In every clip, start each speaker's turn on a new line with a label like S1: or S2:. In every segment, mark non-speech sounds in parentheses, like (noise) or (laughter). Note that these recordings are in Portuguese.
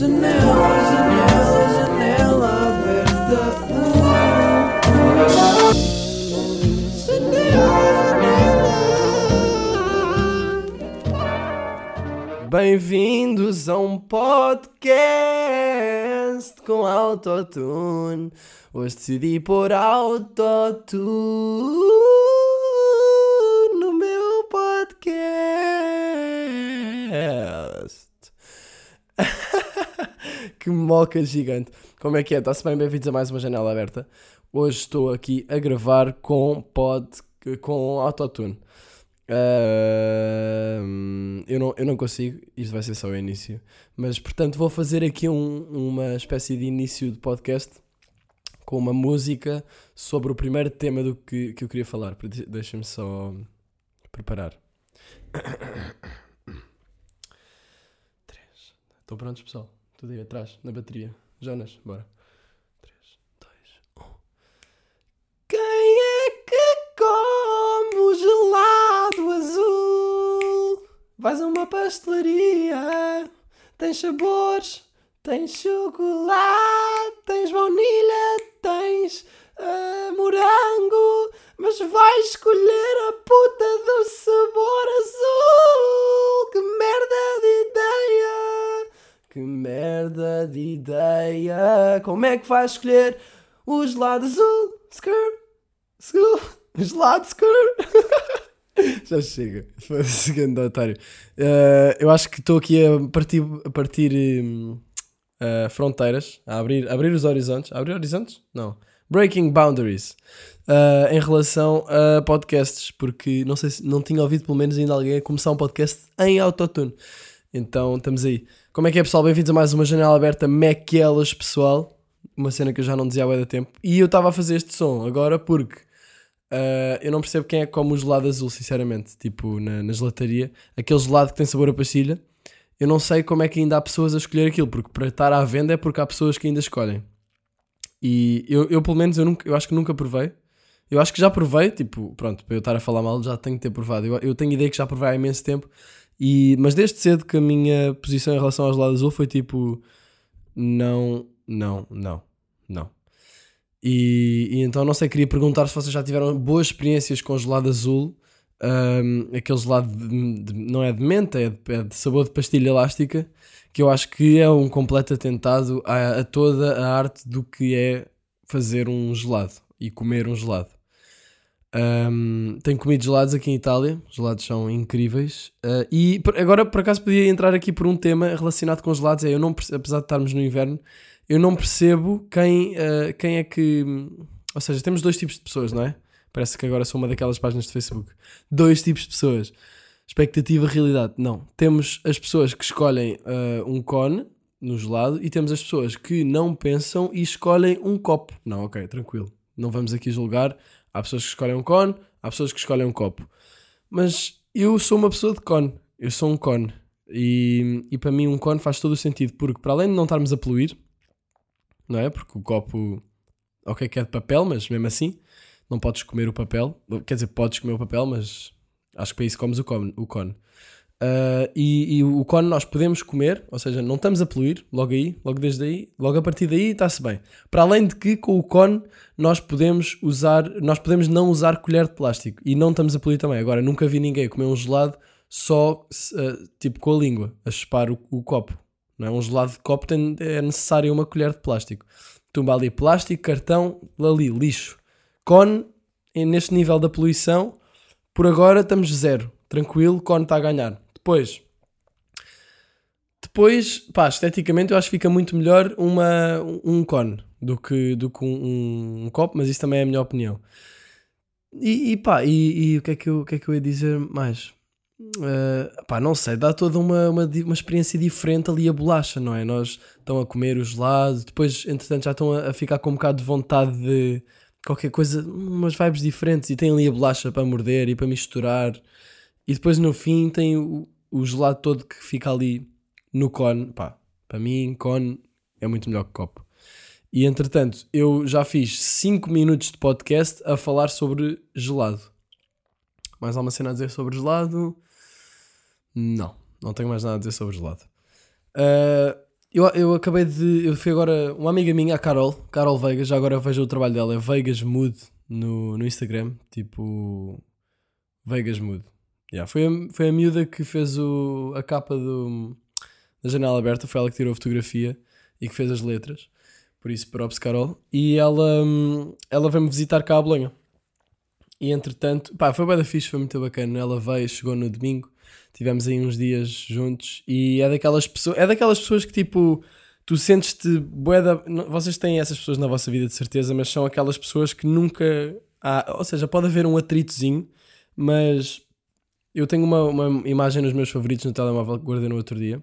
S1: Janela, janela, janela aberta. Janela. Bem-vindos a um podcast com autotune. Hoje decidi pôr autotune no meu podcast. Que moca gigante. Como é que é? Está-se bem? Bem-vindos a mais uma janela aberta. Hoje estou aqui a gravar com pod, com autotune. Uh, eu, não, eu não consigo, isto vai ser só o início. Mas portanto, vou fazer aqui um, uma espécie de início de podcast com uma música sobre o primeiro tema do que, que eu queria falar. Deixa-me só preparar. (coughs) Três. Estão prontos, pessoal? Tudo aí atrás, na bateria. Jonas, bora. 3, 2, 1. Quem é que come gelado azul? Vais a uma pastelaria, tens sabores, tens chocolate, tens baunilha, tens uh, morango, mas vais escolher Que merda de ideia! Como é que vais escolher o gelado azul? Skrr, skrr, gelado skrr. (laughs) Já chega, grande otário. Uh, eu acho que estou aqui a partir, a partir uh, fronteiras, a abrir, a abrir os horizontes. A abrir horizontes? Não. Breaking boundaries. Uh, em relação a podcasts, porque não sei se não tinha ouvido pelo menos ainda alguém a começar um podcast em autotune. Então estamos aí. Como é que é, pessoal? Bem-vindos a mais uma janela aberta Maquelas, pessoal. Uma cena que eu já não dizia há da tempo. E eu estava a fazer este som agora porque uh, eu não percebo quem é que come o gelado azul, sinceramente. Tipo, na, na gelataria. Aquele gelado que tem sabor a pastilha. Eu não sei como é que ainda há pessoas a escolher aquilo, porque para estar à venda é porque há pessoas que ainda escolhem. E eu, eu pelo menos, eu, nunca, eu acho que nunca provei. Eu acho que já provei, tipo, pronto, para eu estar a falar mal, já tenho que ter provado. Eu, eu tenho ideia que já provei há imenso tempo e, mas desde cedo que a minha posição em relação ao gelado azul foi tipo: não, não, não, não. E, e então não sei, queria perguntar se vocês já tiveram boas experiências com gelado azul. Um, aquele gelado de, de, não é de menta, é de, é de, sabor de pastilha elástica, que eu acho que é um completo atentado a, a toda a arte do que é fazer um gelado e comer um gelado. Um, tenho comido gelados aqui em Itália, os gelados são incríveis. Uh, e agora, por acaso, podia entrar aqui por um tema relacionado com gelados. É, eu não, apesar de estarmos no inverno, eu não percebo quem, uh, quem é que. Ou seja, temos dois tipos de pessoas, não é? Parece que agora sou uma daquelas páginas de Facebook. Dois tipos de pessoas. Expectativa, realidade. Não. Temos as pessoas que escolhem uh, um cone no gelado e temos as pessoas que não pensam e escolhem um copo. Não, ok, tranquilo. Não vamos aqui julgar Há pessoas que escolhem um cone, há pessoas que escolhem um copo. Mas eu sou uma pessoa de cone. Eu sou um cone. E, e para mim um cone faz todo o sentido, porque para além de não estarmos a poluir, não é? Porque o copo, ok que é de papel, mas mesmo assim não podes comer o papel. Quer dizer, podes comer o papel, mas acho que para isso comes o cone. O cone. Uh, e, e, o cone nós podemos comer, ou seja, não estamos a poluir logo aí, logo desde aí, logo a partir daí está-se bem. Para além de que com o cone nós podemos usar, nós podemos não usar colher de plástico e não estamos a poluir também. Agora, nunca vi ninguém comer um gelado só uh, tipo com a língua, a chupar o, o, copo. Não é? Um gelado de copo tem, é necessário uma colher de plástico. Tumba ali plástico, cartão, ali lixo. Cone, neste nível da poluição, por agora estamos zero. Tranquilo, cone está a ganhar depois, depois, pá, esteticamente eu acho que fica muito melhor uma, um cone do que, do que um, um copo, mas isso também é a minha opinião. E, e pá, e, e, o, que é que eu, o que é que eu ia dizer mais? Uh, pá, não sei, dá toda uma, uma, uma experiência diferente ali a bolacha, não é? Nós estão a comer o gelado, depois, entretanto, já estão a, a, ficar com um bocado de vontade de qualquer coisa, umas vibes diferentes, e tem ali a bolacha para morder e para misturar. E depois no fim tem o gelado todo que fica ali no cone. Pá, para mim, cone é muito melhor que copo. E entretanto, eu já fiz 5 minutos de podcast a falar sobre gelado. Mais alguma cena a dizer sobre gelado? Não, não tenho mais nada a dizer sobre gelado. Uh, eu, eu acabei de. Eu fui agora. Uma amiga minha, a Carol, Carol Vegas, já agora vejo o trabalho dela, é Vegas Mood no, no Instagram. Tipo. Vegas Mood. Yeah, foi, a, foi a miúda que fez o, a capa do, da janela aberta, foi ela que tirou a fotografia e que fez as letras. Por isso, props, Carol. E ela, hum, ela veio-me visitar cá a Bolonha. E entretanto, pá, foi bem da fixe, foi muito bacana. Ela veio, chegou no domingo, tivemos aí uns dias juntos e é daquelas pessoas, é daquelas pessoas que tipo, tu sentes-te boeda, vocês têm essas pessoas na vossa vida de certeza, mas são aquelas pessoas que nunca há, ou seja, pode haver um atritozinho, mas eu tenho uma, uma imagem nos meus favoritos no telemóvel que guardei no outro dia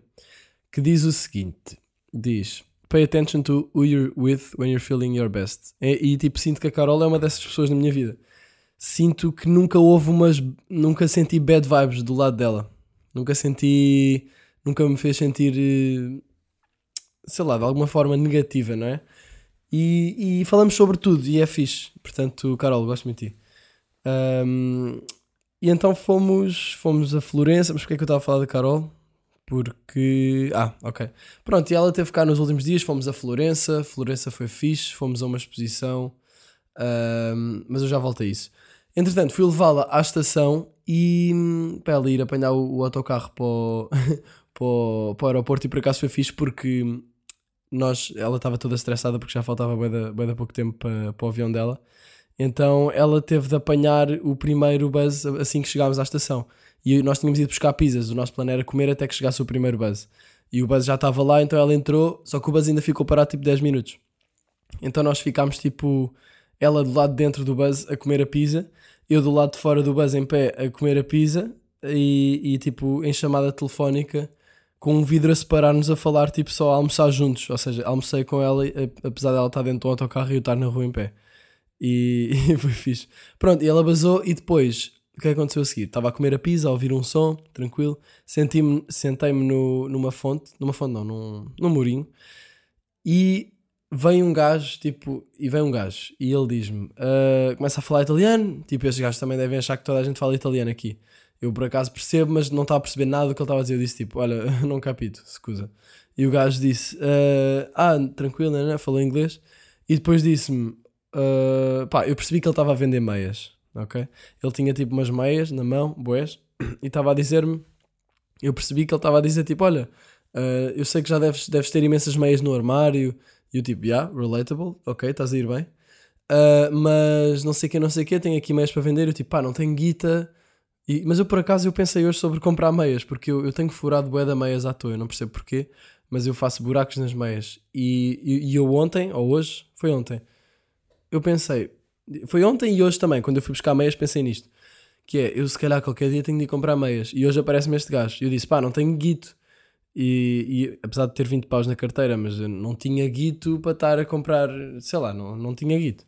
S1: que diz o seguinte: diz Pay attention to who you're with when you're feeling your best. E, e tipo, sinto que a Carol é uma dessas pessoas na minha vida. Sinto que nunca houve umas. Nunca senti bad vibes do lado dela. Nunca senti. Nunca me fez sentir. Eh, sei lá, de alguma forma negativa, não é? E, e falamos sobre tudo e é fixe. Portanto, Carol, gosto muito de ti. Um, e então fomos, fomos a Florença. Mas porquê é que eu estava a falar da Carol? Porque. Ah, ok. Pronto, e ela teve cá nos últimos dias. Fomos a Florença. Florença foi fixe. Fomos a uma exposição. Um, mas eu já volto a isso. Entretanto, fui levá-la à estação e para ela ir apanhar o, o autocarro para o, (laughs) para, o, para o aeroporto. E por acaso foi fixe porque nós, ela estava toda estressada porque já faltava da, bem da pouco tempo para, para o avião dela. Então ela teve de apanhar o primeiro buzz assim que chegámos à estação. E nós tínhamos ido buscar pizzas. O nosso plano era comer até que chegasse o primeiro buzz. E o buzz já estava lá, então ela entrou. Só que o buzz ainda ficou parado tipo 10 minutos. Então nós ficámos tipo. Ela do lado de dentro do buzz a comer a pizza, eu do lado de fora do buzz em pé a comer a pizza e, e tipo em chamada telefónica com um vidro a separar-nos a falar, tipo só a almoçar juntos. Ou seja, almocei com ela, apesar dela estar dentro do autocarro e eu estar na rua em pé. E, (laughs) e foi fixe. Pronto, e ela basou e depois o que aconteceu a seguir? Estava a comer a pizza, a ouvir um som, tranquilo. Sentei-me no, numa fonte, numa fonte não, num, num murinho. E vem um gajo, tipo, e vem um gajo e ele diz-me, uh, começa a falar italiano. Tipo, estes gajos também devem achar que toda a gente fala italiano aqui. Eu por acaso percebo, mas não estava a perceber nada do que ele estava a dizer. Eu disse tipo, olha, (laughs) não capito, escusa. E o gajo disse, uh, ah, tranquilo, né, né? Falou inglês. E depois disse-me, uh, pá, eu percebi que ele estava a vender meias ok? Ele tinha tipo umas meias na mão, boés, (clears throat) e estava a dizer-me, eu percebi que ele estava a dizer tipo, olha, uh, eu sei que já deves, deves ter imensas meias no armário, e eu tipo, yeah, relatable, ok, estás a ir bem, uh, mas não sei o que, não sei o que, tenho aqui meias para vender, eu tipo, pá, não tenho guita, e, mas eu por acaso eu pensei hoje sobre comprar meias, porque eu, eu tenho furado bué da meias à toa, eu não percebo porquê, mas eu faço buracos nas meias, e, e, e eu ontem, ou hoje, foi ontem, eu pensei, foi ontem e hoje também, quando eu fui buscar meias, pensei nisto. Que é, eu se calhar qualquer dia tenho de ir comprar meias. E hoje aparece-me este gajo. E eu disse, pá, não tenho guito. E, e, apesar de ter 20 paus na carteira, mas eu não tinha guito para estar a comprar, sei lá, não, não tinha guito.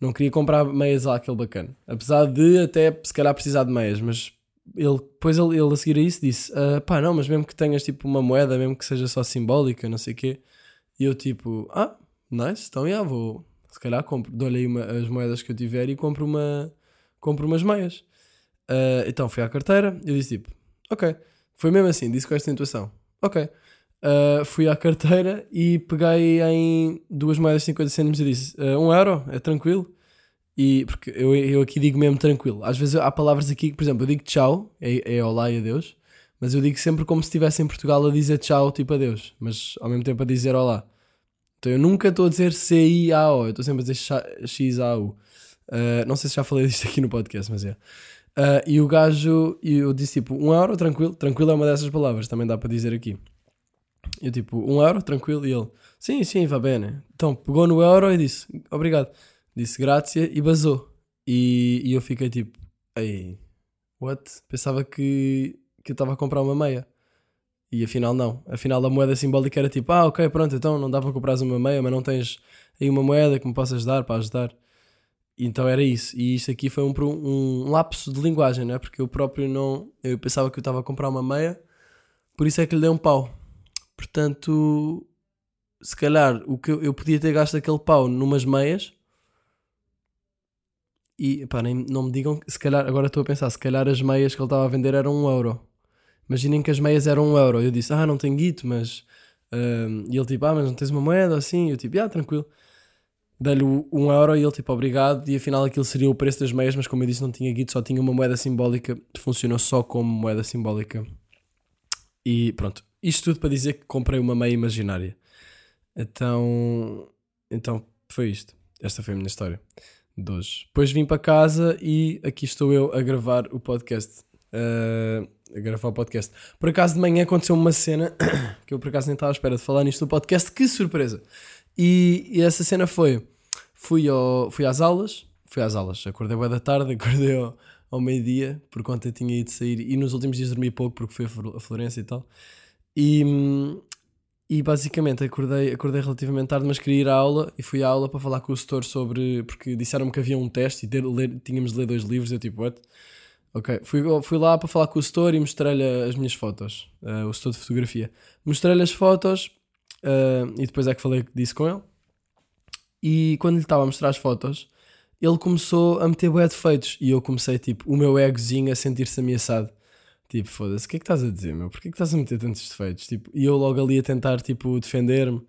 S1: Não queria comprar meias lá, aquele bacana. Apesar de até se calhar precisar de meias, mas ele, depois ele, ele a seguir a isso disse: ah, pá, não, mas mesmo que tenhas tipo uma moeda, mesmo que seja só simbólica, não sei o quê. E eu tipo, ah, nice, então já vou, se calhar compro, dou-lhe aí uma, as moedas que eu tiver e compro, uma, compro umas meias. Uh, então fui à carteira eu disse tipo, ok. Foi mesmo assim, disse com esta intuação. Ok. Uh, fui à carteira e peguei em duas moedas de 50 cêntimos e disse: uh, um euro, é tranquilo. E porque eu, eu aqui digo mesmo tranquilo. Às vezes há palavras aqui que, por exemplo, eu digo tchau, é, é olá e adeus, mas eu digo sempre como se estivesse em Portugal a dizer tchau, tipo adeus, mas ao mesmo tempo a dizer olá. Então eu nunca estou a dizer C-I-A-O, eu estou sempre a dizer X-A-U. Uh, não sei se já falei disto aqui no podcast, mas é. Uh, e o gajo, eu disse tipo, um euro, tranquilo. Tranquilo é uma dessas palavras, também dá para dizer aqui. Eu tipo, um euro, tranquilo. E ele, sim, sim, va bene. Então pegou no euro e disse, obrigado. Disse grazie e basou. E, e eu fiquei tipo, ei, what? Pensava que, que eu estava a comprar uma meia. E afinal não. Afinal a moeda simbólica era tipo, ah, ok, pronto, então não dá para comprar uma meia, mas não tens aí uma moeda que me possas dar para ajudar. Então era isso. E isto aqui foi um, um lapso de linguagem, né? Porque eu próprio não. Eu pensava que eu estava a comprar uma meia, por isso é que lhe dei um pau. Portanto, se calhar o que eu, podia ter gasto aquele pau numas meias. E pá, nem, não me digam, se calhar, agora estou a pensar, se calhar as meias que ele estava a vender eram um euro. Imaginem que as meias eram um euro. Eu disse, ah, não tenho guito, mas Um, e ele tipo, ah, mas não tens uma moeda assim? Eu tipo, ah, tranquilo. Dei-lhe um euro e ele tipo, obrigado. E afinal aquilo seria o preço das meias, mas como eu disse, não tinha guito, só tinha uma moeda simbólica. Funcionou só como moeda simbólica. E pronto, isto tudo para dizer que comprei uma meia imaginária. Então, então foi isto. Esta foi a minha história de hoje. Depois vim para casa e aqui estou eu a gravar o podcast. Uh, a gravar o podcast. Por acaso de manhã aconteceu uma cena (coughs) que eu por acaso nem estava à espera de falar nisto no podcast. Que surpresa! E, e, essa cena foi: fui, ao, fui às aulas, fui às aulas, acordei boa da tarde, (laughs) acordei ao, ao meio-dia, por conta tinha ido sair, e nos últimos dias dormi pouco porque fui a Florença e tal. E, e basicamente acordei, acordei relativamente tarde, mas queria ir à aula e fui à aula para falar com o setor sobre. porque disseram-me que havia um teste e ter, ler, tínhamos de ler dois livros. Eu tipo, what? Ok, fui, fui lá para falar com o setor e mostrei-lhe as minhas fotos, uh, o setor de fotografia. Mostrei-lhe as fotos uh, e depois é que falei disso com ele. E quando lhe estava a mostrar as fotos, ele começou a meter bué defeitos e eu comecei, tipo, o meu egozinho a sentir-se ameaçado. Tipo, foda-se, o que é que estás a dizer, meu? Porquê que estás a meter tantos defeitos? Tipo, e eu logo ali a tentar, tipo, defender-me.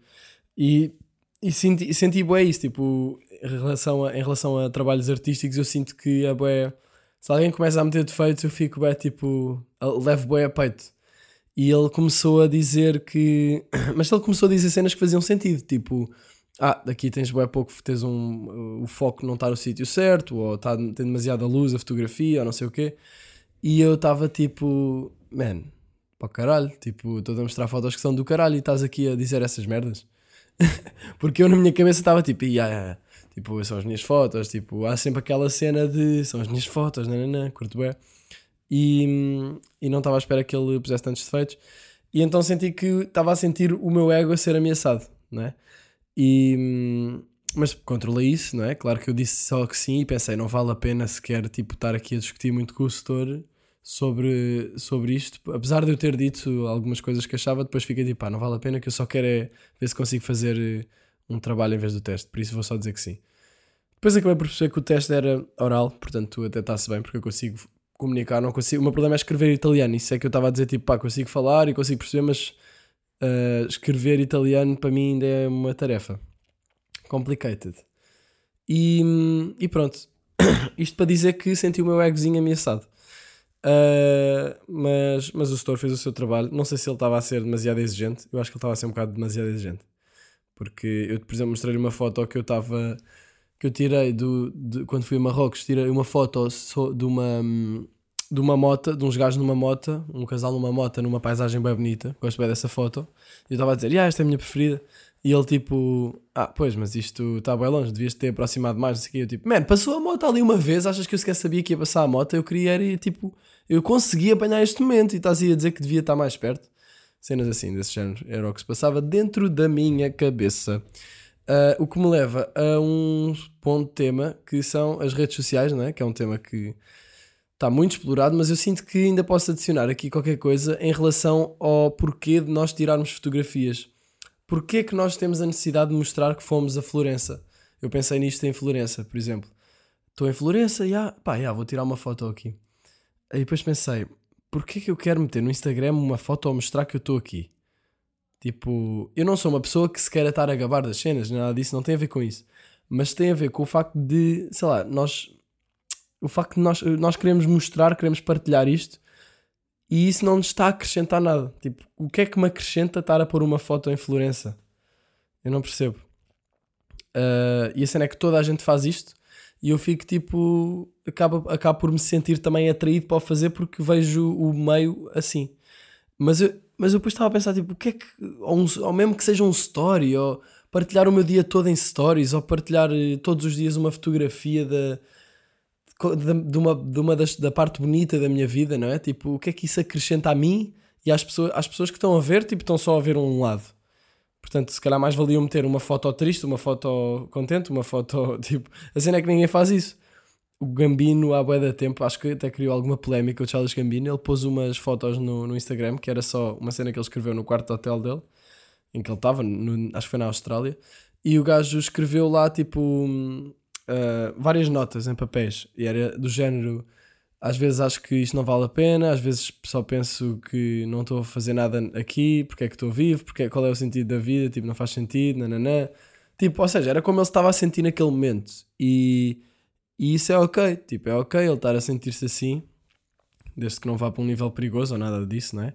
S1: E, e senti, senti bué isso, tipo, em relação, a, em relação a trabalhos artísticos, eu sinto que é bué... Se alguém começa a meter defeitos, eu fico bué, tipo, levo bué a peito. E ele começou a dizer que... (clears throat) Mas ele começou a dizer cenas que faziam sentido, tipo... Ah, aqui tens bué pouco, tens um... O foco não está no sítio certo, ou está, tem demasiada luz a fotografia, ou não sei o quê. E eu estava tipo, man, para caralho, tipo, estou a mostrar fotos que são do caralho e estás aqui a dizer essas merdas. (laughs) Porque eu na minha cabeça estava tipo, yeah, yeah, tipo, são as minhas fotos, tipo, há sempre aquela cena de são as minhas fotos, nananã, curto bem. E, e não estava à espera que ele pusesse tantos defeitos. E então senti que estava a sentir o meu ego a ser ameaçado, não é? E, mas controlei isso, não é? Claro que eu disse só que sim e pensei, não vale a pena sequer tipo, estar aqui a discutir muito com o setor sobre, sobre isto. Apesar de eu ter dito algumas coisas que achava, depois fiquei tipo, pá, não vale a pena, que eu só quero é ver se consigo fazer eh, um trabalho em vez do teste, por isso vou só dizer que sim. Depois acabei por perceber que o teste era oral, portanto até está-se bem, porque eu consigo comunicar, não consigo. O meu problema é escrever italiano, isso é que eu estava a dizer, tipo, pá, consigo falar e consigo perceber, mas uh, escrever italiano para mim ainda é uma tarefa complicated. E, e pronto, (coughs) isto para dizer que senti o meu egozinho ameaçado. Uh, mas, mas o setor fez o seu trabalho. Não sei se ele estava a ser demasiado exigente. Eu acho que ele estava a ser um bocado demasiado exigente. Porque eu, por exemplo, mostrei-lhe uma foto que eu estava. Que eu tirei do, de, quando fui a Marrocos. Tirei uma foto de uma. de uma moto, de uns gajos numa moto, um casal numa moto, numa paisagem bem bonita. Gosto bem dessa foto. E eu estava a dizer, ah, esta é a minha preferida. E ele tipo, ah, pois, mas isto está bem longe, devias ter aproximado mais, não sei o quê. Eu tipo, man, passou a moto ali uma vez, achas que eu sequer sabia que ia passar a moto? Eu queria tipo, eu consegui apanhar este momento e estás aí a dizer que devia estar mais perto. Cenas assim, desse género, era o que se passava dentro da minha cabeça. Uh, o que me leva a um ponto de tema que são as redes sociais, não é? Que é um tema que está muito explorado, mas eu sinto que ainda posso adicionar aqui qualquer coisa em relação ao porquê de nós tirarmos fotografias. Porquê que nós temos a necessidade de mostrar que fomos a Florença? Eu pensei nisto em Florença, por exemplo. Estou em Florença e ah, pá, yeah, vou tirar uma foto aqui. Aí depois pensei, porquê que eu quero meter no Instagram uma foto a mostrar que eu estou aqui? Tipo, eu não sou uma pessoa que se quer estar a gabar das cenas, nada disso, não tem a ver com isso. Mas tem a ver com o facto de, sei lá, nós. O facto de nós, nós queremos mostrar, queremos partilhar isto e isso não nos está a acrescentar nada. Tipo, o que é que me acrescenta estar a pôr uma foto em Florença? Eu não percebo. Uh, e a cena é que toda a gente faz isto e eu fico tipo. Acabo, acabo por me sentir também atraído para o fazer porque vejo o meio assim. Mas eu, mas eu depois estava a pensar, tipo, o que é que. Ou, um, ou mesmo que seja um story, ou partilhar o meu dia todo em stories, ou partilhar eh, todos os dias uma fotografia da de, uma, de uma das, da parte bonita da minha vida, não é? Tipo, o que é que isso acrescenta a mim e às pessoas, às pessoas que estão a ver, tipo, estão só a ver um lado. Portanto, se calhar mais valia meter uma foto triste, uma foto contente, uma foto, (laughs) tipo... A cena é que ninguém faz isso. O Gambino, há bué da tempo, acho que até criou alguma polémica, o Charles Gambino, ele pôs umas fotos no, no Instagram, que era só uma cena que ele escreveu no quarto hotel dele, em que ele estava, acho que foi na Austrália, e o gajo escreveu lá, tipo, uh, várias notas em papéis e era do género Às vezes acho que isto não vale a pena, às vezes só penso que não estou a fazer nada aqui, porque é que estou vivo, porque, qual é o sentido da vida, tipo, não faz sentido, nananã. Tipo, ou seja, era como ele estava a sentir naquele momento. E, e isso é ok, tipo, é ok ele estar a sentir-se assim, desde que não vá para um nível perigoso ou nada disso, não é?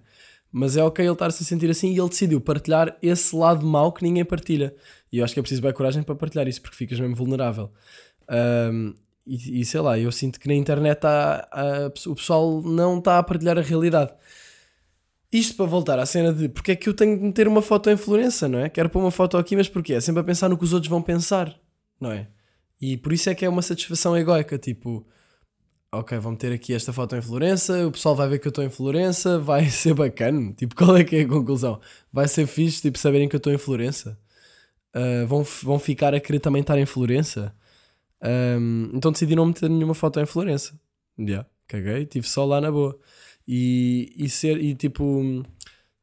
S1: Mas é ok ele estar-se a sentir assim e ele decidiu partilhar esse lado mau que ninguém partilha. E eu acho que é preciso bem coragem para partilhar isso, porque ficas mesmo vulnerável. Um, e, e, sei lá, eu sinto que na internet há, há, o pessoal não está a partilhar a realidade. Isto para voltar à cena de porque é que eu tenho de meter uma foto em Florença, não é? Quero pôr uma foto aqui, mas porquê? É sempre a pensar no que os outros vão pensar, não é? E por isso é que é uma satisfação egoica, tipo, ok, vou meter aqui esta foto em Florença, o pessoal vai ver que eu estou em Florença, vai (laughs) ser bacana. Tipo, qual é que é a conclusão? Vai ser fixe, tipo, saberem que eu estou em Florença? Uh, vão, vão ficar a querer também estar em Florença? Um, então decidi não meter nenhuma foto em Florença. Yeah, caguei, estive só lá na boa. E, e ser, e tipo,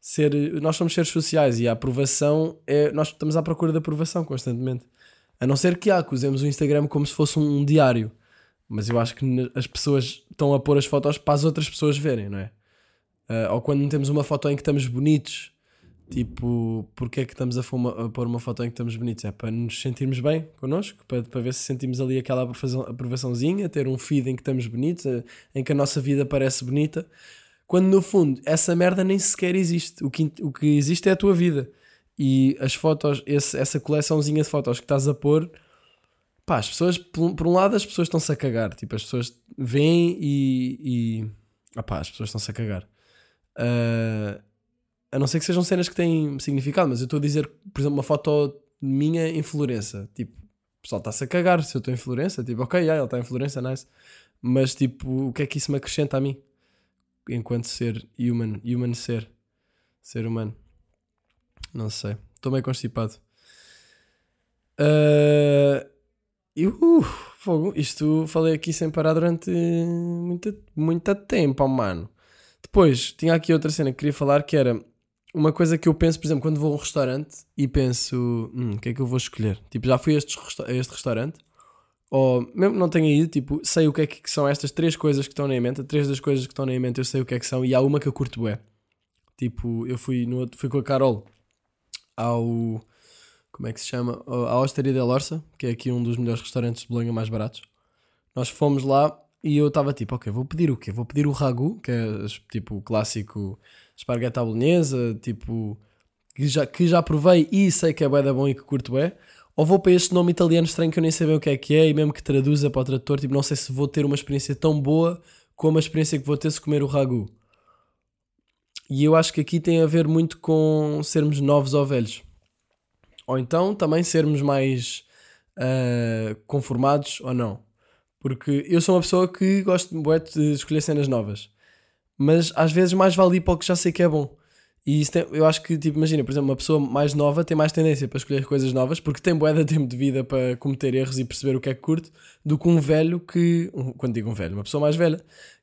S1: ser, nós somos seres sociais e a aprovação é, nós estamos à procura da aprovação constantemente. A não ser que, ah, que usemos o Instagram como se fosse um diário. Mas eu acho que as pessoas estão a pôr as fotos para as outras pessoas verem, não é? Uh, ou quando metemos uma foto em que estamos bonitos Tipo, porque é que estamos a, fuma, a pôr uma foto em que estamos bonitos? É para nos sentirmos bem connosco, para, para ver se sentimos ali aquela aprovaçãozinha, ter um feed em que estamos bonitos, eh, em que a nossa vida parece bonita. Quando no fundo essa merda nem sequer existe. O que, o que existe é a tua vida. E as fotos, esse, essa coleçãozinha de fotos que estás a pôr, pá, as pessoas, por, por um lado, as pessoas estão-se a cagar. Tipo, as pessoas vêm e. e opá, as pessoas estão-se a cagar. Uh, a não ser que sejam cenas que têm significado, mas eu estou a dizer, por exemplo, uma foto minha em Florença. Tipo, o pessoal está-se a cagar se eu estou em Florença. Tipo, ok, yeah, ele está em Florença, nice. Mas, tipo, o que é que isso me acrescenta a mim? Enquanto ser human, human ser. Ser humano. Não sei. Estou meio constipado. Uh, uh, fogo. Isto falei aqui sem parar durante muito, muito tempo, mano. Depois, tinha aqui outra cena que queria falar que era uma coisa que eu penso, por exemplo, quando vou a um restaurante e penso, hum, o que é que eu vou escolher? Tipo, já fui a este, restaurante, ou mesmo não tenho ido, tipo, sei o que é que são estas três coisas que estão na minha mente, três das coisas que estão na minha mente eu sei o que é que são, e há uma que eu curto é. Tipo, eu fui, no, fui com a Carol ao. Como é que se chama? À Osteria del Orsa, que é aqui um dos melhores restaurantes de Bolonha mais baratos. Nós fomos lá e eu estava tipo, ok, vou pedir o quê? Vou pedir o ragu, que é tipo o clássico esparguete à bolonhesa, tipo, que já, que já provei e sei que é bué da bom e que curto é, ou vou para este nome italiano estranho que eu nem sei bem o que é que é e mesmo que traduza para o tradutor, tipo, não sei se vou ter uma experiência tão boa como a experiência que vou ter se comer o ragu. E eu acho que aqui tem a ver muito com sermos novos ou velhos. Ou então também sermos mais uh, conformados ou não. Porque eu sou uma pessoa que gosto de escolher cenas novas mas às vezes mais vale ir para o que já sei que é bom. E isso tem, eu acho que, tipo, imagina, por exemplo, uma pessoa mais nova tem mais tendência para escolher coisas novas porque tem bué de tempo de vida para cometer erros e perceber o que é que curte do que um velho que, um, quando digo um velho, uma pessoa mais velha,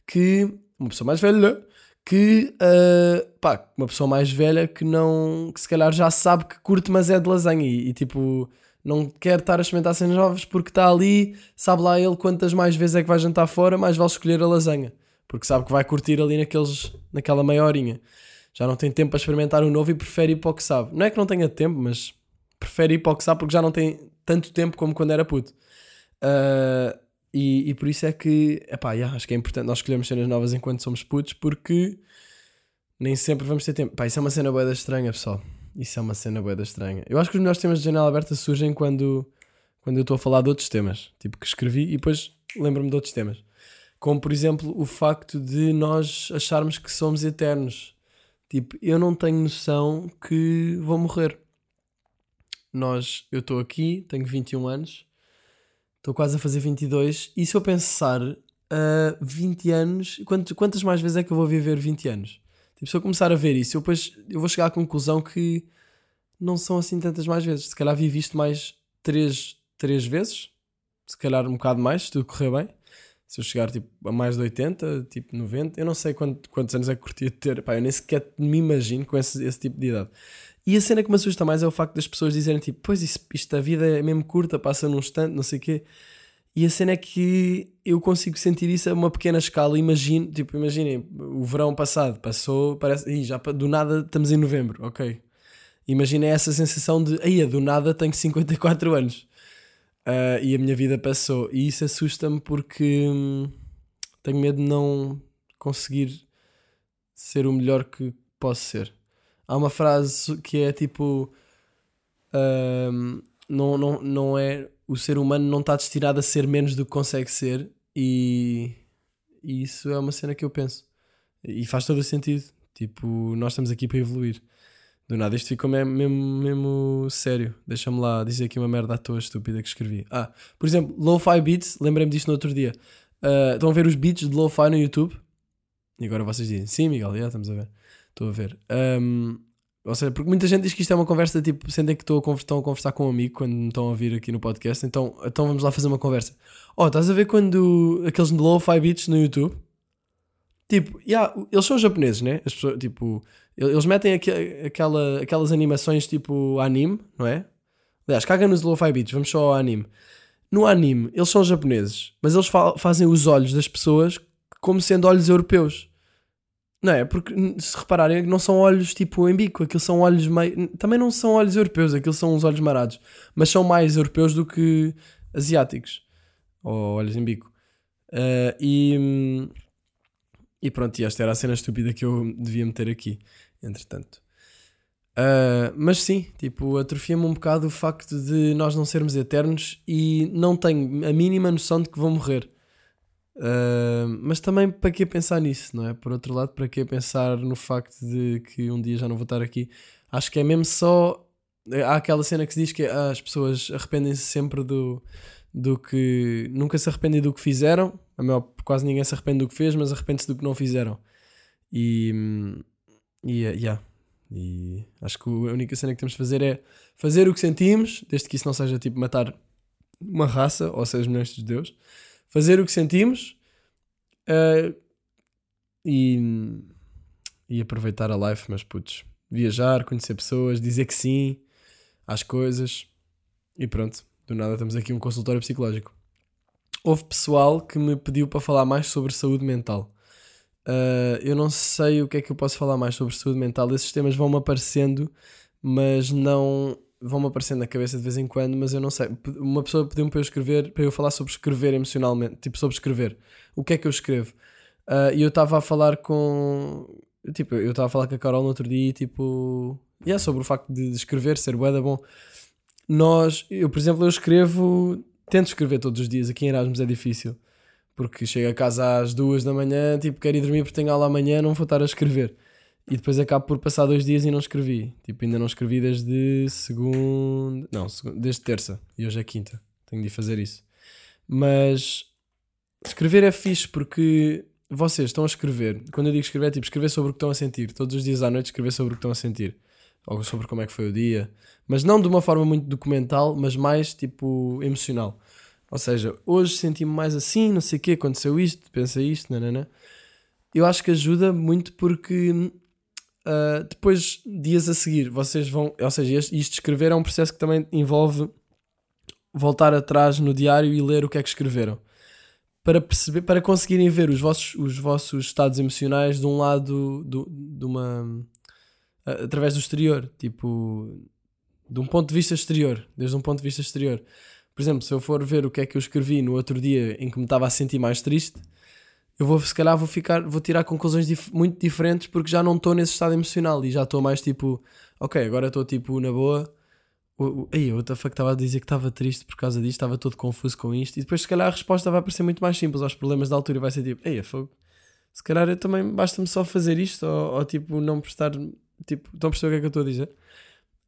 S1: que, uma pessoa mais velha, que, uh, pá, uma pessoa mais velha que não, que se calhar já sabe que curte, mas é de lasanha e, e tipo, não quer estar a experimentar cenas novas porque está ali, sabe lá ele quantas mais vezes é que vai jantar fora, mais vale escolher a lasanha porque sabe que vai curtir ali naqueles, naquela meia horinha. Já não tem tempo para experimentar o novo e prefere ir para o que sabe. Não é que não tenha tempo, mas prefere ir para o que sabe porque já não tem tanto tempo como quando era puto. Uh, e, e, por isso é que, epá, yeah, acho que é importante nós escolhermos cenas novas enquanto somos putos porque nem sempre vamos ter tempo. Pá, isso é uma cena boeda estranha, pessoal. Isso é uma cena boeda estranha. Eu acho que os melhores temas de janela aberta surgem quando, quando eu estou a falar de outros temas. Tipo, que escrevi e depois lembro-me de outros temas. Como, por exemplo, o facto de nós acharmos que somos eternos. Tipo, eu não tenho noção que vou morrer. Nós, eu estou aqui, tenho 21 anos, estou quase a fazer 22, e se eu pensar uh, 20 anos, quantas, quantas mais vezes é que eu vou viver 20 anos? Tipo, se eu começar a ver isso, eu, depois, eu vou chegar à conclusão que não são assim tantas mais vezes. Se calhar vivi isto mais 3, 3 vezes, se calhar um bocado mais, se tudo correr bem se eu chegar tipo, a mais de 80, tipo 90, eu não sei quanto, quantos anos é que curtia ter, pá, eu nem sequer me imagino com esse, esse tipo de idade. E a cena que me assusta mais é o facto das pessoas dizerem tipo, pois isso, isto a vida é mesmo curta, passa num instante, não sei o quê. E a cena é que eu consigo sentir isso a uma pequena escala. Imagino, tipo, imaginem, o verão passado passou, parece, Ih, já do nada estamos em novembro, ok. Imaginem essa sensação de, aí, do nada tenho 54 anos. Uh, e a minha vida passou. E isso assusta-me porque hum, tenho medo de não conseguir ser o melhor que posso ser. Há uma frase que é tipo: uh, não, não, não é. O ser humano não está destinado a ser menos do que consegue ser, e, e isso é uma cena que eu penso. E faz todo o sentido. Tipo, nós estamos aqui para evoluir. Do nada, isto ficou mesmo, mesmo, mesmo sério. Deixa-me lá dizer aqui uma merda à toa estúpida que escrevi. Ah, por exemplo, Lo-Fi Beats, lembrei-me disto no outro dia. Uh, estão a ver os beats de Lo-Fi no YouTube? E agora vocês dizem, sim, Miguel, já estamos a ver. Estou a ver. Um, ou seja, porque muita gente diz que isto é uma conversa tipo, sentem que estou a, conversar, estão a conversar com um amigo quando me estão a ouvir aqui no podcast, então, então vamos lá fazer uma conversa. Oh, estás a ver quando aqueles Lo-Fi Beats no YouTube? Tipo, yeah, eles são japoneses, né? As pessoas, tipo, eles metem aqu aquela, aquelas animações tipo anime, não é? Aliás, caga nos lo-fi beats, vamos só ao anime. No anime, eles são japoneses, mas eles fa fazem os olhos das pessoas como sendo olhos europeus. Não é? Porque se repararem, não são olhos tipo em bico, aqueles são olhos meio. Também não são olhos europeus, aqueles são uns olhos marados, mas são mais europeus do que asiáticos, ou olhos em bico. Uh, e, e pronto, e esta era a cena estúpida que eu devia meter aqui entretanto. Uh, mas sim, tipo, atrofia-me um bocado o facto de nós não sermos eternos e não tenho a mínima noção de que vou morrer. Uh, mas também para que pensar nisso, não é? Por outro lado, para que pensar no facto de que um dia já não vou estar aqui? Acho que é mesmo só. Há aquela cena que se diz que ah, as pessoas arrependem-se sempre do, do que. Nunca se arrependem do que fizeram. A maior, quase ninguém se arrepende do que fez, mas arrepende-se do que não fizeram. E, e, uh, yeah. e acho que a única cena que temos de fazer é fazer o que sentimos, desde que isso não seja tipo matar uma raça ou seja milhões de Deus. Fazer o que sentimos uh, e, e aproveitar a life, mas putz, viajar, conhecer pessoas, dizer que sim às coisas e pronto. Do nada temos aqui um consultório psicológico. Houve pessoal que me pediu para falar mais sobre saúde mental. Uh, eu não sei o que é que eu posso falar mais sobre saúde mental. Esses temas vão-me aparecendo, mas não. Vão-me aparecendo na cabeça de vez em quando, mas eu não sei. Uma pessoa pediu-me para eu escrever, para eu falar sobre escrever emocionalmente, tipo sobre escrever. O que é que eu escrevo? Uh, e eu estava a falar com. Tipo, eu estava a falar com a Carol no outro dia, tipo. Yeah, sobre o facto de escrever, ser bué da bom. Nós, eu, por exemplo, eu escrevo. Tento escrever todos os dias, aqui em Erasmus é difícil porque chego a casa às duas da manhã, tipo, quero ir dormir porque tenho aula amanhã, não vou estar a escrever. E depois acabo por passar dois dias e não escrevi. Tipo, ainda não escrevi desde segunda. Não, desde terça. E hoje é quinta. Tenho de fazer isso. Mas escrever é fixe porque vocês estão a escrever. Quando eu digo escrever, é tipo escrever sobre o que estão a sentir. Todos os dias à noite escrever sobre o que estão a sentir. Ou sobre como é que foi o dia. Mas não de uma forma muito documental, mas mais tipo emocional. Ou seja, hoje senti-me mais assim, não sei o quê, aconteceu isto, pensa isto, nanana. Eu acho que ajuda muito porque uh, depois, dias a seguir, vocês vão. Ou seja, isto de escrever é um processo que também envolve voltar atrás no diário e ler o que é que escreveram. Para, perceber, para conseguirem ver os vossos, os vossos estados emocionais de um lado do, de uma. através do exterior. Tipo, de um ponto de vista exterior. Desde um ponto de vista exterior. Por exemplo, se eu for ver o que é que eu escrevi no outro dia em que me estava a sentir mais triste, eu vou, se calhar, vou ficar, vou tirar conclusões dif muito diferentes porque já não estou nesse estado emocional e já estou mais tipo, ok, agora estou tipo na boa. Aí, outra fuck estava a dizer que estava triste por causa disto, estava todo confuso com isto, e depois, se calhar, a resposta vai parecer muito mais simples aos problemas da altura e vai ser tipo, ei, é fogo. Se calhar eu também basta-me só fazer isto ou, ou, tipo não prestar. Tipo, estão a perceber o que é que eu estou a dizer?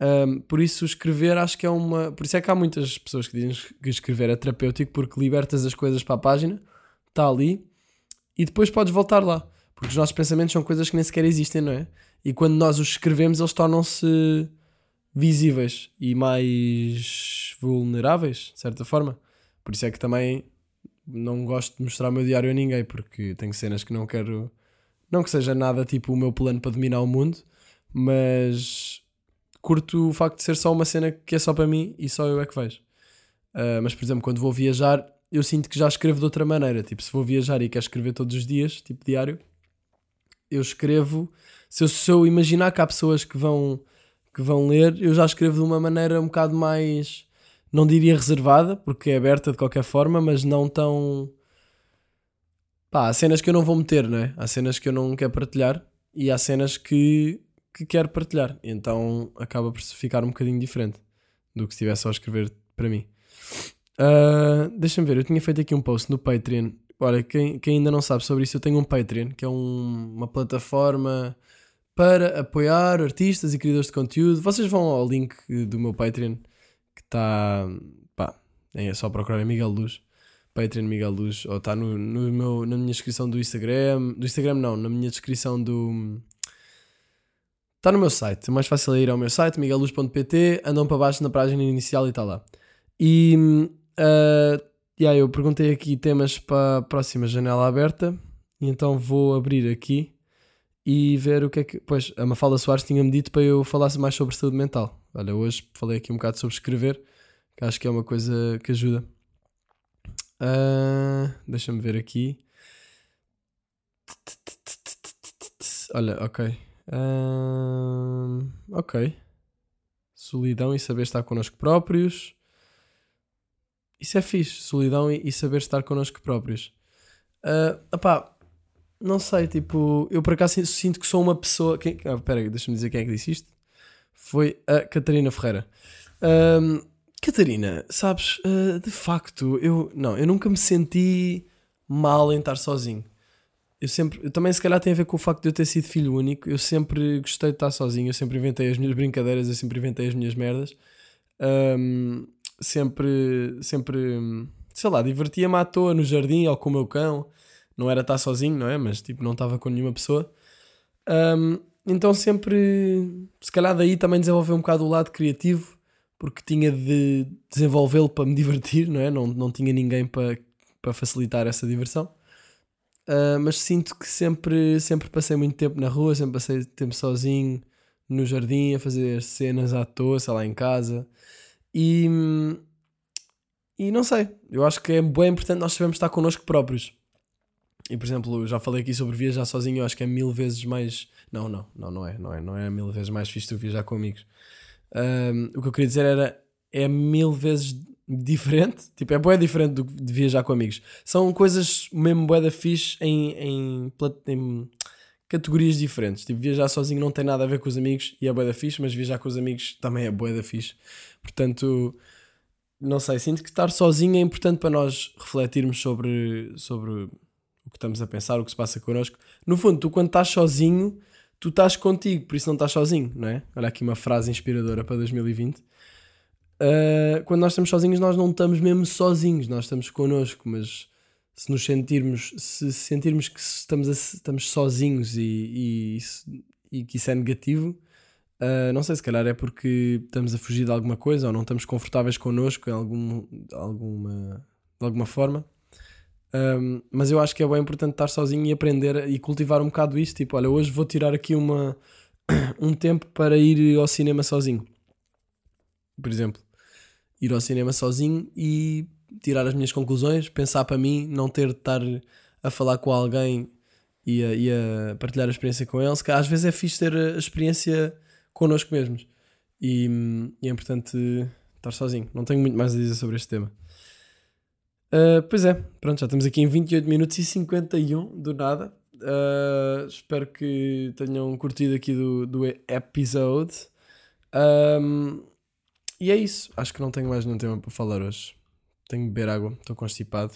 S1: Um, por isso, escrever acho que é uma. Por isso é que há muitas pessoas que dizem que escrever é terapêutico porque libertas as coisas para a página, está ali e depois podes voltar lá. Porque os nossos pensamentos são coisas que nem sequer existem, não é? E quando nós os escrevemos, eles tornam-se visíveis e mais vulneráveis, de certa forma. Por isso é que também não gosto de mostrar o meu diário a ninguém, porque tenho cenas que não quero. Não que seja nada tipo o meu plano para dominar o mundo, mas curto o facto de ser só uma cena que é só para mim e só eu é que vejo. Uh, mas, por exemplo, quando vou viajar, eu sinto que já escrevo de outra maneira. Tipo, se vou viajar e quero escrever todos os dias, tipo diário, eu escrevo. Se eu, se eu imaginar que há pessoas que vão, que vão ler, eu já escrevo de uma maneira um bocado mais. Não diria reservada, porque é aberta de qualquer forma, mas não tão. Pá, há cenas que eu não vou meter, não é? Há cenas que eu não quero partilhar e há cenas que, que quero partilhar. Então acaba por ficar um bocadinho diferente do que se estivesse só a escrever para mim. Uh, Deixa-me ver, eu tinha feito aqui um post no Patreon. Olha, quem, quem ainda não sabe sobre isso, eu tenho um Patreon, que é um, uma plataforma para apoiar artistas e criadores de conteúdo. Vocês vão ao link do meu Patreon, que está. pá, é só procurar Miguel Luz. Patreon Miguel Luz, ou está no, no meu, na minha descrição do Instagram. Do Instagram não, na minha descrição do. Está no meu site. É mais fácil é ir ao meu site, miguelluz.pt. Andam para baixo na página inicial e está lá. E uh, yeah, eu perguntei aqui temas para a próxima janela aberta. E então vou abrir aqui e ver o que é que. Pois, a Mafalda Soares tinha-me dito para eu falasse mais sobre saúde mental. Olha, hoje falei aqui um bocado sobre escrever, que acho que é uma coisa que ajuda. Uh, Deixa-me ver aqui. Olha, ok. Uh, ok. Solidão e saber estar connosco próprios. Isso é fixe. Solidão e, e saber estar connosco próprios. Uh, opá, não sei, tipo, eu por acaso sinto que sou uma pessoa. Quem, ah, deixa-me dizer quem é que disse isto. Foi a Catarina Ferreira. Catarina, sabes, uh, de facto, eu não, eu nunca me senti mal em estar sozinho. Eu sempre, eu também se calhar tem a ver com o facto de eu ter sido filho único. Eu sempre gostei de estar sozinho, eu sempre inventei as minhas brincadeiras, eu sempre inventei as minhas merdas. Um, sempre, sempre, sei lá, divertia-me à toa no jardim ou com o meu cão. Não era estar sozinho, não é? Mas tipo, não estava com nenhuma pessoa. Um, então sempre, se calhar daí também desenvolveu um bocado o lado criativo porque tinha de desenvolvê-lo para me (laughs) divertir, não é? Não, não tinha ninguém para, para facilitar essa diversão. Uh, mas sinto que sempre, sempre passei muito tempo na rua, sempre passei tempo sozinho no jardim a fazer cenas à toa, sei lá, em casa. E, e não sei, eu acho que é bem importante nós sabermos estar connosco próprios. E por exemplo, já falei aqui sobre viajar sozinho, eu acho que é mil vezes mais. Não, não, não, não é, não é, não é mil vezes mais fixe que viajar com amigos. Um, o que eu queria dizer era é mil vezes diferente, tipo, é boé diferente do de viajar com amigos. São coisas mesmo boé da fixe em, em, em, categorias diferentes. Tipo, viajar sozinho não tem nada a ver com os amigos e é boé da fixe, mas viajar com os amigos também é boé da fixe. Portanto, não sei, sinto que estar sozinho é importante para nós refletirmos sobre, sobre o que estamos a pensar, o que se passa connosco. No fundo, tu quando estás sozinho tu estás contigo, por isso não estás sozinho, não é? Olha aqui uma frase inspiradora para 2020. Uh, ah, quando nós estamos sozinhos, nós não estamos mesmo sozinhos, nós estamos connosco, mas se nos sentirmos, se sentirmos que estamos, a, estamos sozinhos e, e, e, que isso é negativo, uh, não sei, se calhar é porque estamos a fugir de alguma coisa ou não estamos confortáveis connosco em algum, alguma, de alguma forma. Um, mas eu acho que é bem importante estar sozinho e aprender e cultivar um bocado isso. Tipo, olha, hoje vou tirar aqui uma, (coughs) um tempo para ir ao cinema sozinho. Por exemplo, ir ao cinema sozinho e tirar as minhas conclusões, pensar para mim, não ter de estar a falar com alguém e a, e a partilhar a experiência com eles, que às vezes é fixe ter a experiência connosco mesmos. E, e é importante estar sozinho. Não tenho muito mais a dizer sobre este tema. Uh, pois é, pronto, já estamos aqui em 28 minutos e 51 do nada. Uh, espero que tenham curtido aqui do, do episode. Um, e é isso. Acho que não tenho mais nenhum tema para falar hoje. Tenho que beber água, estou constipado.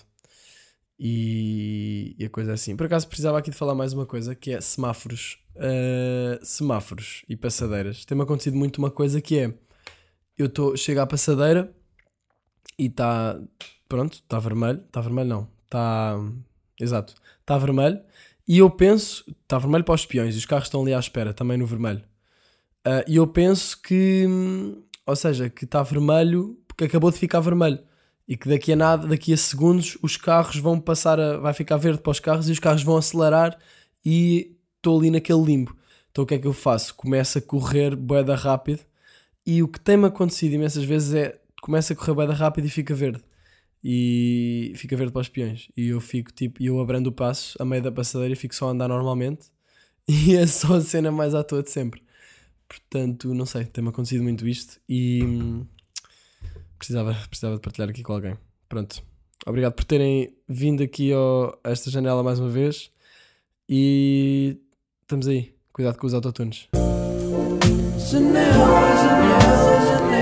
S1: E, e, a coisa é assim. Por acaso precisava aqui de falar mais uma coisa que é semáforos. Uh, semáforos e passadeiras. Tem-me acontecido muito uma coisa que é eu estou chego à passadeira e está pronto, está vermelho, está vermelho não, está, exato, está vermelho, e eu penso, está vermelho para os peões, e os carros estão ali à espera, também no vermelho, uh, e eu penso que, ou seja, que está vermelho porque acabou de ficar vermelho, e que daqui a nada, daqui a segundos, os carros vão passar a, vai ficar verde para os carros, e os carros vão acelerar, e estou ali naquele limbo. Então o que é que eu faço? Começo a correr boeda rápido, e o que tem-me acontecido imensas vezes é, começa a correr boeda rápido e fica verde. e fica verde para os peões. E eu fico tipo, eu abrando o passo a meio da passadeira e fico só a andar normalmente. (laughs) E é só a cena mais à toa de sempre. Portanto, não sei, tem-me acontecido muito isto e hum, precisava, precisava de partilhar aqui com alguém. Pronto. Obrigado por terem vindo aqui ao, a esta janela mais uma vez. E estamos aí. Cuidado com os autotunes.
S2: Janela, janela, janela.